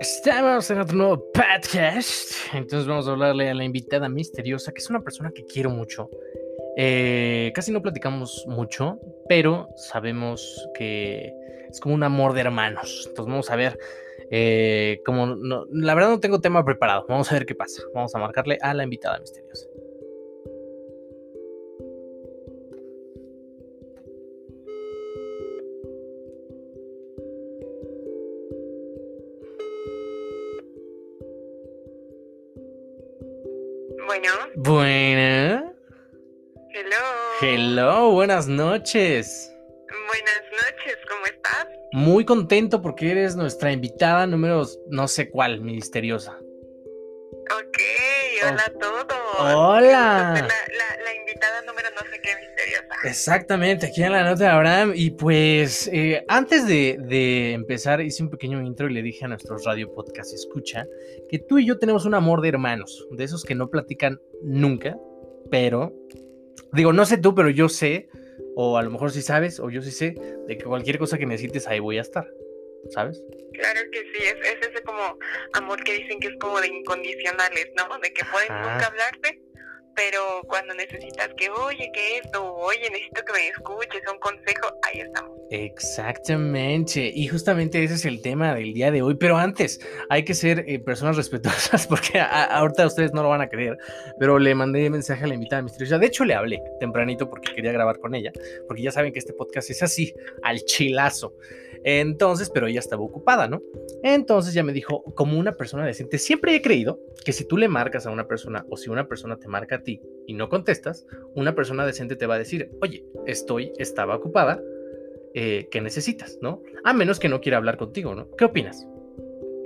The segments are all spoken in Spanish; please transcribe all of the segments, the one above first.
Estamos en otro nuevo podcast. Entonces vamos a hablarle a la invitada misteriosa, que es una persona que quiero mucho. Eh, casi no platicamos mucho, pero sabemos que es como un amor de hermanos. Entonces vamos a ver eh, la verdad no tengo tema preparado. Vamos a ver qué pasa. Vamos a marcarle a la invitada misteriosa. Bueno. Buena. Hello. Hello, buenas noches. Buenas noches, ¿cómo estás? Muy contento porque eres nuestra invitada número no sé cuál, misteriosa. Ok, hola a todos. Hola. La, la, no sé qué misteriosa. Exactamente, aquí en la nota de Abraham. Y pues eh, antes de, de, empezar hice un pequeño intro y le dije a nuestros radio podcast escucha que tú y yo tenemos un amor de hermanos, de esos que no platican nunca, pero digo, no sé tú, pero yo sé, o a lo mejor sí sabes, o yo sí sé, de que cualquier cosa que necesites ahí voy a estar, ¿sabes? Claro que sí, es, ese como amor que dicen que es como de incondicionales, ¿no? De que pueden nunca hablarte, pero cuando necesitas que, oye, que esto, oye, necesito que me escuches, un consejo, ahí estamos. Exactamente, y justamente ese es el tema del día de hoy, pero antes hay que ser eh, personas respetuosas porque ahorita ustedes no lo van a creer, pero le mandé mensaje a la invitada misteriosa, de hecho le hablé tempranito porque quería grabar con ella, porque ya saben que este podcast es así, al chilazo. Entonces, pero ella estaba ocupada, ¿no? Entonces ya me dijo, como una persona decente, siempre he creído que si tú le marcas a una persona o si una persona te marca a ti y no contestas, una persona decente te va a decir, oye, estoy, estaba ocupada, eh, ¿qué necesitas, no? A menos que no quiera hablar contigo, ¿no? ¿Qué opinas?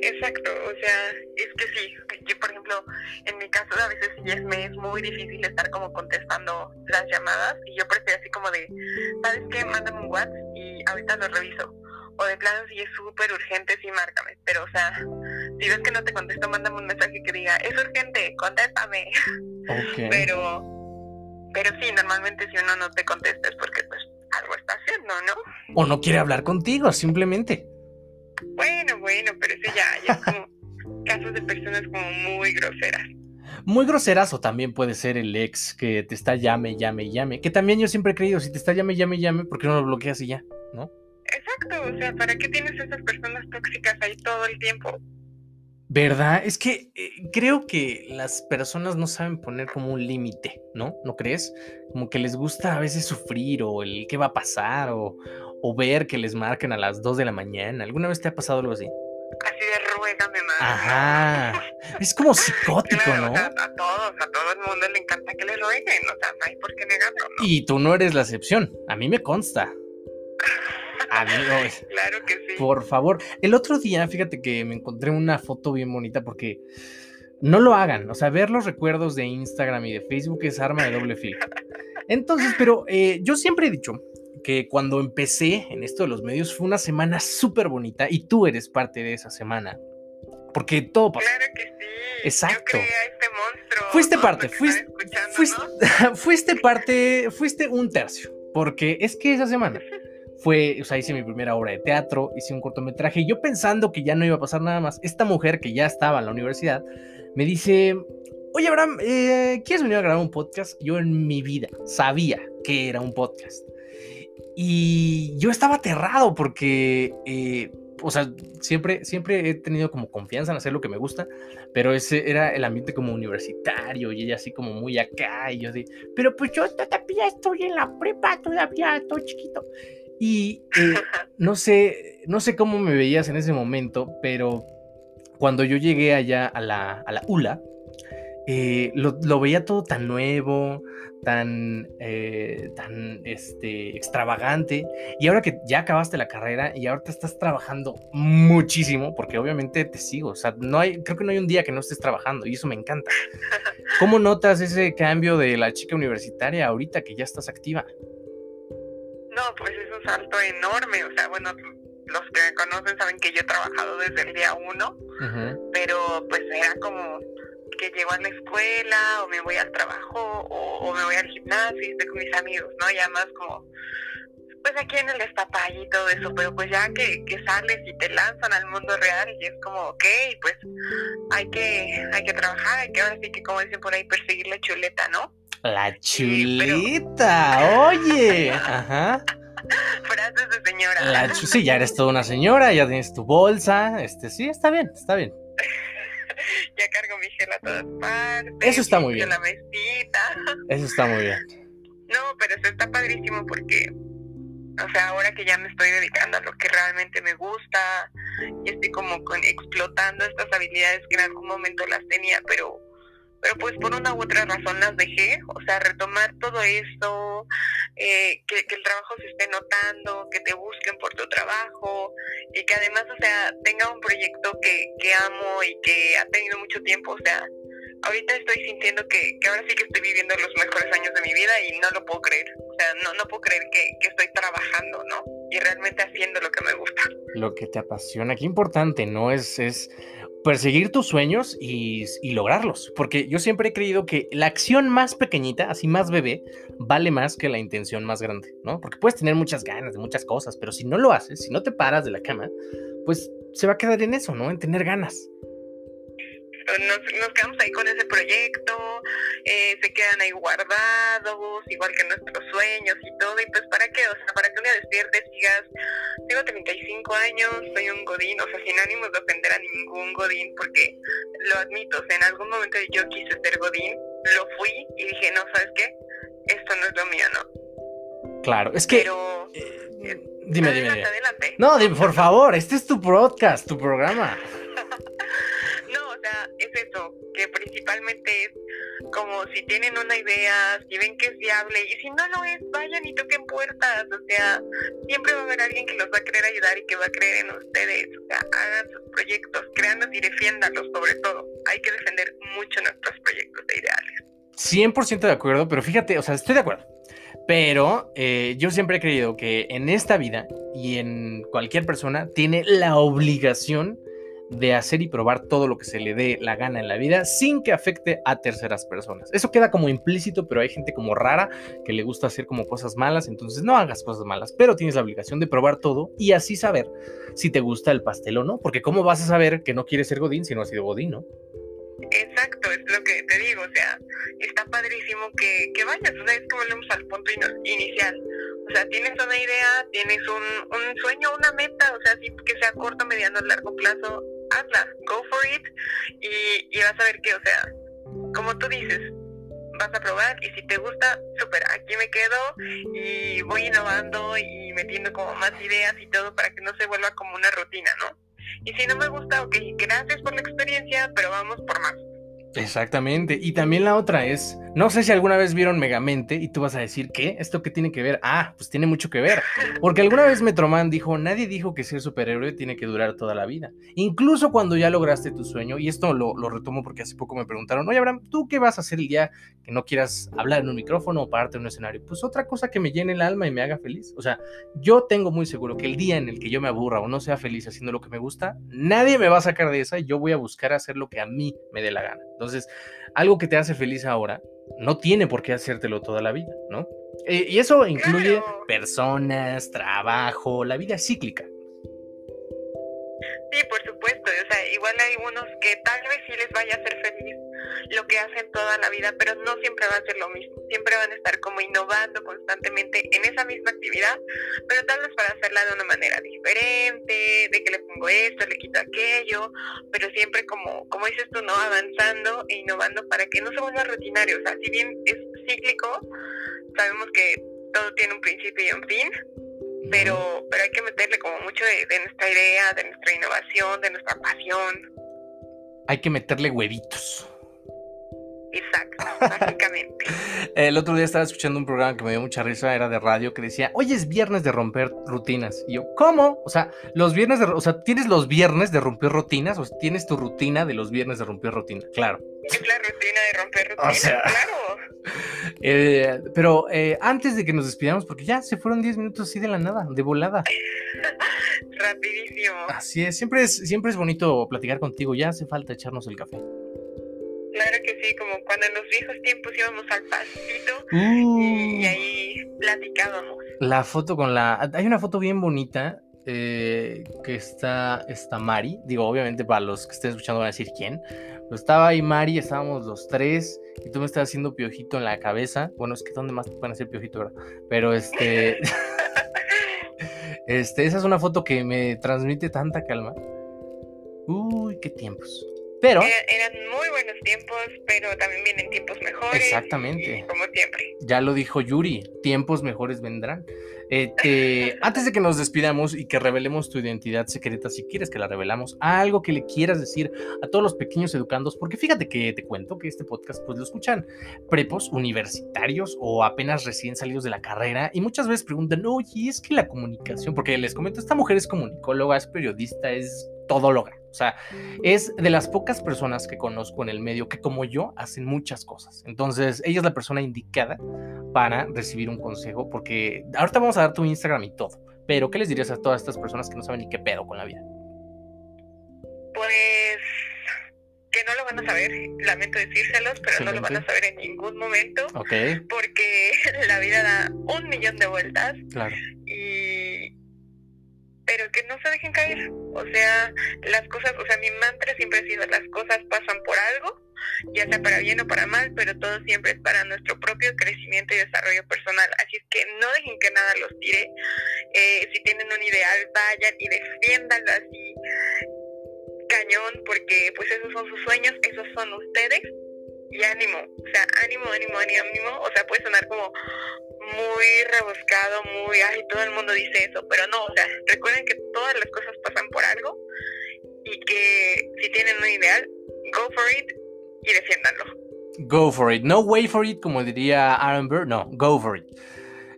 Exacto, o sea, es que sí, yo por ejemplo, en mi caso a veces sí me es muy difícil estar como contestando las llamadas y yo prefiero así como de, ¿sabes qué? Mándame un WhatsApp y ahorita lo reviso o de plano si es súper urgente, sí márcame. Pero, o sea, si ves que no te contesto, mándame un mensaje que diga, es urgente, contéstame. Pero, pero sí, normalmente si uno no te contesta es porque pues algo está haciendo, ¿no? O no quiere hablar contigo, simplemente. Bueno, bueno, pero eso ya, ya es como casos de personas como muy groseras. Muy groseras o también puede ser el ex que te está llame, llame, llame. Que también yo siempre he creído, si te está llame, llame, llame, ¿por qué no lo bloqueas y ya? ¿No? Exacto, o sea, ¿para qué tienes esas personas tóxicas ahí todo el tiempo? ¿Verdad? Es que eh, creo que las personas no saben poner como un límite, ¿no? ¿No crees? Como que les gusta a veces sufrir o el qué va a pasar o, o ver que les marquen a las 2 de la mañana. ¿Alguna vez te ha pasado algo así? Así de ruégame más. Ajá. Es como psicótico, ¿no? a todos, a todo el mundo le encanta que le rueguen, o sea, no hay por qué negarlo, ¿no? Y tú no eres la excepción, a mí me consta. claro que sí. Por favor. El otro día, fíjate que me encontré una foto bien bonita porque no lo hagan. O sea, ver los recuerdos de Instagram y de Facebook es arma de doble filo. Entonces, pero eh, yo siempre he dicho que cuando empecé en esto de los medios fue una semana súper bonita y tú eres parte de esa semana. Porque todo pasó. Claro que sí. Exacto. Yo este monstruo. Fuiste parte, fuiste, fuiste, fuiste parte, fuiste un tercio. Porque es que esa semana fue, o sea, hice mi primera obra de teatro, hice un cortometraje, y yo pensando que ya no iba a pasar nada más, esta mujer que ya estaba en la universidad, me dice, oye Abraham, eh, ¿quieres venir a grabar un podcast? Yo en mi vida sabía que era un podcast. Y yo estaba aterrado porque, eh, o sea, siempre, siempre he tenido como confianza en hacer lo que me gusta, pero ese era el ambiente como universitario y ella así como muy acá y yo de, pero pues yo todavía estoy en la prepa, todavía estoy chiquito. Y eh, no sé, no sé cómo me veías en ese momento, pero cuando yo llegué allá a la, a la ULA, eh, lo, veía todo tan nuevo, tan, eh, tan este, extravagante. Y ahora que ya acabaste la carrera y ahora te estás trabajando muchísimo, porque obviamente te sigo. O sea, no hay, creo que no hay un día que no estés trabajando y eso me encanta. ¿Cómo notas ese cambio de la chica universitaria ahorita que ya estás activa? No, pues es un salto enorme. O sea, bueno, los que me conocen saben que yo he trabajado desde el día uno, pero pues era como que llego a la escuela o me voy al trabajo o, me voy al gimnasio y estoy con mis amigos, ¿no? Ya más como, pues aquí en el destapay y todo eso, pero pues ya que, que sales y te lanzan al mundo real y es como, ok, pues hay que, hay que trabajar, hay que ahora sí que como dicen por ahí, perseguir la chuleta, ¿no? La chuleta, oye, ajá. Frases de señora. La sí, ya eres toda una señora, ya tienes tu bolsa, este, sí, está bien, está bien. ya cargo mi gel a todas partes. Eso está muy bien. La mesita. Eso está muy bien. No, pero eso está padrísimo porque o sea, ahora que ya me estoy dedicando a lo que realmente me gusta y estoy como con, explotando estas habilidades que en algún momento las tenía, pero pero pues por una u otra razón las dejé, o sea, retomar todo esto, eh, que, que, el trabajo se esté notando, que te busquen por tu trabajo y que además, o sea, tenga un proyecto que, que amo y que ha tenido mucho tiempo, o sea, ahorita estoy sintiendo que, que ahora sí que estoy viviendo los mejores años de mi vida y no lo puedo creer. O sea, no, no puedo creer que, que estoy trabajando, ¿no? Y realmente haciendo lo que me gusta. Lo que te apasiona, qué importante, ¿no? Es, es perseguir tus sueños y, lograrlos. Porque yo siempre he creído que la acción más pequeñita, así más bebé, vale más que la intención más grande, ¿no? Porque puedes tener muchas ganas de muchas cosas, pero si no lo haces, si no te paras de la cama, pues se va a quedar en eso, ¿no? En tener ganas nos, nos quedamos ahí con ese proyecto, eh, se quedan ahí guardados, igual que nuestros sueños y todo, y pues para qué, o sea, para que un día despiertes y digas, tengo 35 años, soy un godín, o sea, sin ánimos de ofender a ningún godín, porque lo admito, o sea, en algún momento yo quise ser godín, lo fui y dije, no, ¿sabes qué? Esto no es lo mío, ¿no? Claro, es que... Pero... Eh, dime, dime, adelante, adelante. No, dime, por favor, este es tu podcast, tu programa es eso, que principalmente es como si tienen una idea, si ven que es viable y si no lo es, vayan y toquen puertas, o sea, siempre va a haber alguien que los va a querer ayudar y que va a creer en ustedes, o sea, hagan sus proyectos, créanlos y defiéndanlos sobre todo, hay que defender mucho nuestros proyectos de ideales. 100% de acuerdo, pero fíjate, o sea, estoy de acuerdo. Pero eh, yo siempre he creído que en esta vida y en cualquier persona tiene la obligación de hacer y probar todo lo que se le dé la gana en la vida sin que afecte a terceras personas. Eso queda como implícito, pero hay gente como rara que le gusta hacer como cosas malas, entonces no hagas cosas malas, pero tienes la obligación de probar todo y así saber si te gusta el pastel o no, porque ¿cómo vas a saber que no quieres ser Godín si no has sido Godín, no? Exacto, es lo que te digo, o sea, está padrísimo que, que vayas, o sea, es que volvemos al punto inicial. O sea, tienes una idea, tienes un, un sueño, una meta, o sea, que sea corto, mediano, largo plazo, hazla, go for it y, y vas a ver que, o sea, como tú dices, vas a probar y si te gusta, súper, aquí me quedo y voy innovando y metiendo como más ideas y todo para que no se vuelva como una rutina, ¿no? Y si no me gusta, ok, gracias por la experiencia, pero vamos por más. Exactamente. Y también la otra es, no sé si alguna vez vieron Megamente y tú vas a decir, ¿qué? ¿Esto qué tiene que ver? Ah, pues tiene mucho que ver. Porque alguna vez Metroman dijo, nadie dijo que ser superhéroe tiene que durar toda la vida. Incluso cuando ya lograste tu sueño, y esto lo, lo retomo porque hace poco me preguntaron, oye Abraham, ¿tú qué vas a hacer el día que no quieras hablar en un micrófono o pararte en un escenario? Pues otra cosa que me llene el alma y me haga feliz. O sea, yo tengo muy seguro que el día en el que yo me aburra o no sea feliz haciendo lo que me gusta, nadie me va a sacar de esa y yo voy a buscar hacer lo que a mí me dé la gana. Entonces, algo que te hace feliz ahora no tiene por qué hacértelo toda la vida, ¿no? Eh, y eso incluye personas, trabajo, la vida cíclica. Sí, por supuesto. O sea, igual hay unos que tal vez sí les vaya a hacer feliz lo que hacen toda la vida, pero no siempre va a ser lo mismo. Siempre van a estar como innovando constantemente en esa misma actividad, pero tal vez para hacerla de una manera diferente, de que le pongo esto, le quito aquello, pero siempre como, como dices tú, ¿no? Avanzando e innovando para que no se vuelva rutinario. O sea, si bien es cíclico, sabemos que todo tiene un principio y un fin, pero, pero hay que meterle como mucho de, nuestra idea, de nuestra innovación, de nuestra pasión. Hay que meterle huevitos. Exacto, básicamente. El otro día estaba escuchando un programa que me dio mucha risa, era de radio, que decía, hoy es viernes de romper rutinas. Y yo, ¿cómo? O sea, los viernes de, o sea, ¿tienes los viernes de romper rutinas? ¿O tienes tu rutina de los viernes de romper rutina? Claro. Es la rutina de romper rutinas, claro. Eh, pero eh, antes de que nos despidamos, porque ya se fueron 10 minutos así de la nada, de volada. Rapidísimo. Así es, siempre es, siempre es bonito platicar contigo, ya hace falta echarnos el café. Claro que sí, como cuando en los viejos tiempos íbamos al pasito y, uh. ahí platicábamos. La foto con la. Hay una foto bien bonita eh, que está, está Mari. Digo, obviamente para los que estén escuchando van a decir quién. Pero estaba ahí Mari, estábamos los tres. Y tú me estás haciendo piojito en la cabeza. Bueno, es que ¿dónde más te pueden hacer piojito, verdad? Pero este. este, esa es una foto que me transmite tanta calma. Uy, qué tiempos. Pero. eran muy buenos tiempos, pero también vienen tiempos mejores. Exactamente. como siempre. Ya lo dijo Yuri, tiempos mejores vendrán. Este, antes de que nos despidamos y que revelemos tu identidad secreta, si quieres que la revelamos, algo que le quieras decir a todos los pequeños educandos, porque fíjate que te cuento que este podcast pues lo escuchan prepos, universitarios o apenas recién salidos de la carrera y muchas veces preguntan, oye, es que la comunicación, porque les comento, esta mujer es comunicóloga, es periodista, es todo logra. O sea, es de las pocas personas que conozco en el medio que como yo hacen muchas cosas. Entonces, ella es la persona indicada para recibir un consejo, porque ahorita vamos a dar tu Instagram y todo. Pero, ¿qué les dirías a todas estas personas que no saben ni qué pedo con la vida? Pues que no lo van a saber, lamento decírselos, pero no lo van a saber en ningún momento. Ok. Porque la vida da un millón de vueltas. Claro. Y pero que no se dejen caer. O sea, las cosas, o sea, mi mantra siempre ha sido las cosas pasan por algo, ya sea para bien o para mal, pero todo siempre es para nuestro propio crecimiento y desarrollo personal. Así es que no dejen que nada los tire. Eh, si tienen un ideal, vayan y defiéndanlo así cañón, porque pues esos son sus sueños, esos son ustedes. Y ánimo, o sea, ánimo, ánimo, ánimo, ánimo. O sea, puede sonar como muy rebuscado, muy, ay, todo el mundo dice eso, pero no, o sea, recuerden que todas las cosas pasan por algo y que si tienen un ideal, go for it y defiéndanlo. Go for it, no wait for it, como diría Aaron Burr, no, go for it.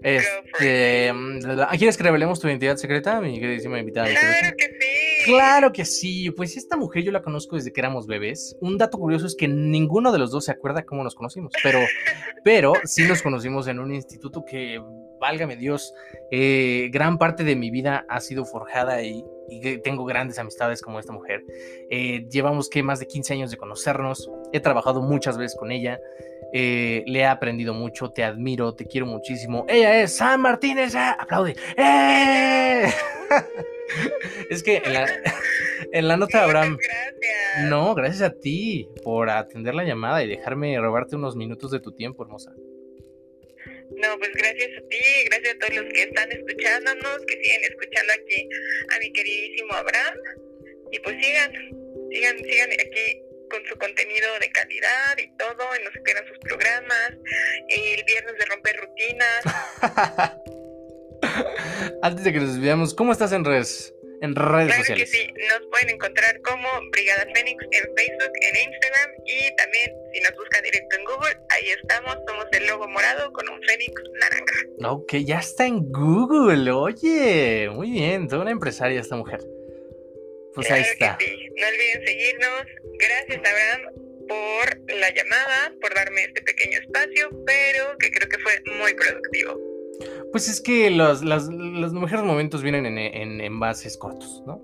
Este, mm, ¿Quieres que revelemos tu identidad secreta, mi queridísima invitada? Claro que sí. Claro que sí. Pues esta mujer yo la conozco desde que éramos bebés. Un dato curioso es que ninguno de los dos se acuerda cómo nos conocimos, pero, pero sí nos conocimos en un instituto que, válgame Dios, eh, gran parte de mi vida ha sido forjada y, tengo grandes amistades como esta mujer. Eh, llevamos que más de 15 años de conocernos. He trabajado muchas veces con ella. Eh, le he aprendido mucho, te admiro, te quiero muchísimo. Ella es San Martínez, ¡eh! aplaude. ¡Eh! es que en la, en la nota de Abraham. No, gracias a ti por atender la llamada y dejarme robarte unos minutos de tu tiempo, hermosa. No, pues gracias a ti, gracias a todos los que están escuchándonos, que siguen escuchando aquí a mi queridísimo Abraham. Y pues sigan, sigan, sigan aquí con su contenido de calidad y todo, y no se pierdan sus programas, el viernes de romper rutinas. Antes de que nos veamos, ¿cómo estás en redes? En redes claro sociales. Que sí, nos pueden encontrar como Brigada Fénix en Facebook, en Instagram y también si nos buscan directo en Google, ahí estamos, somos el logo morado con un Fénix naranja. Ok, ya está en Google, oye, muy bien, toda una empresaria esta mujer. Pues ahí está. No olviden seguirnos. Gracias, Abraham, por la llamada, por darme este pequeño espacio, pero que creo que fue muy productivo. Pues es que los, los mejores momentos vienen en, en envases cortos, ¿no?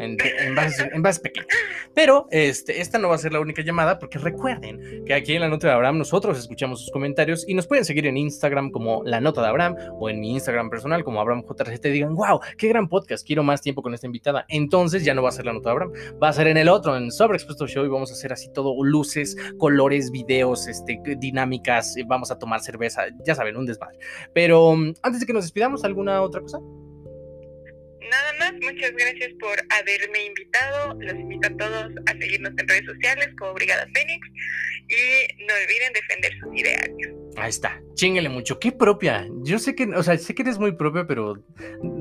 En, en, bases, pequeñas. Pero este, esta no va a ser la única llamada porque recuerden que aquí en la nota de Abraham nosotros escuchamos sus comentarios y nos pueden seguir en Instagram como la nota de Abraham o en mi Instagram personal como Abraham JRC y digan, wow, qué gran podcast, quiero más tiempo con esta invitada. Entonces ya no va a ser la nota de Abraham, va a ser en el otro, en Sobreexpuesto Show y vamos a hacer así todo, luces, colores, videos, este, dinámicas, vamos a tomar cerveza, ya saben, un desmadre. Pero antes de que nos despidamos, ¿alguna otra cosa? nada más, muchas gracias por haberme invitado. Los invito a todos a seguirnos en redes sociales como Brigada Fénix y no olviden defender sus ideales. Ahí está, chingale mucho. Qué propia. Yo sé que, o sea, sé que eres muy propia, pero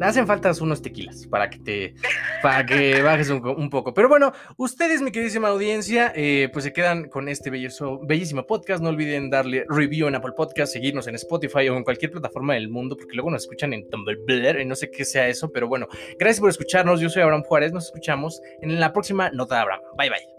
hacen falta unos tequilas para que te, para que bajes un, poco. Pero bueno, ustedes, mi queridísima audiencia, eh, pues se quedan con este belloso, bellísimo podcast. No olviden darle review en Apple Podcast, seguirnos en Spotify o en cualquier plataforma del mundo, porque luego nos escuchan en Tumblr y no sé qué sea eso, pero bueno, por escucharnos. Yo soy Abraham Juárez. Nos escuchamos en la próxima Nota de Abraham. Bye bye.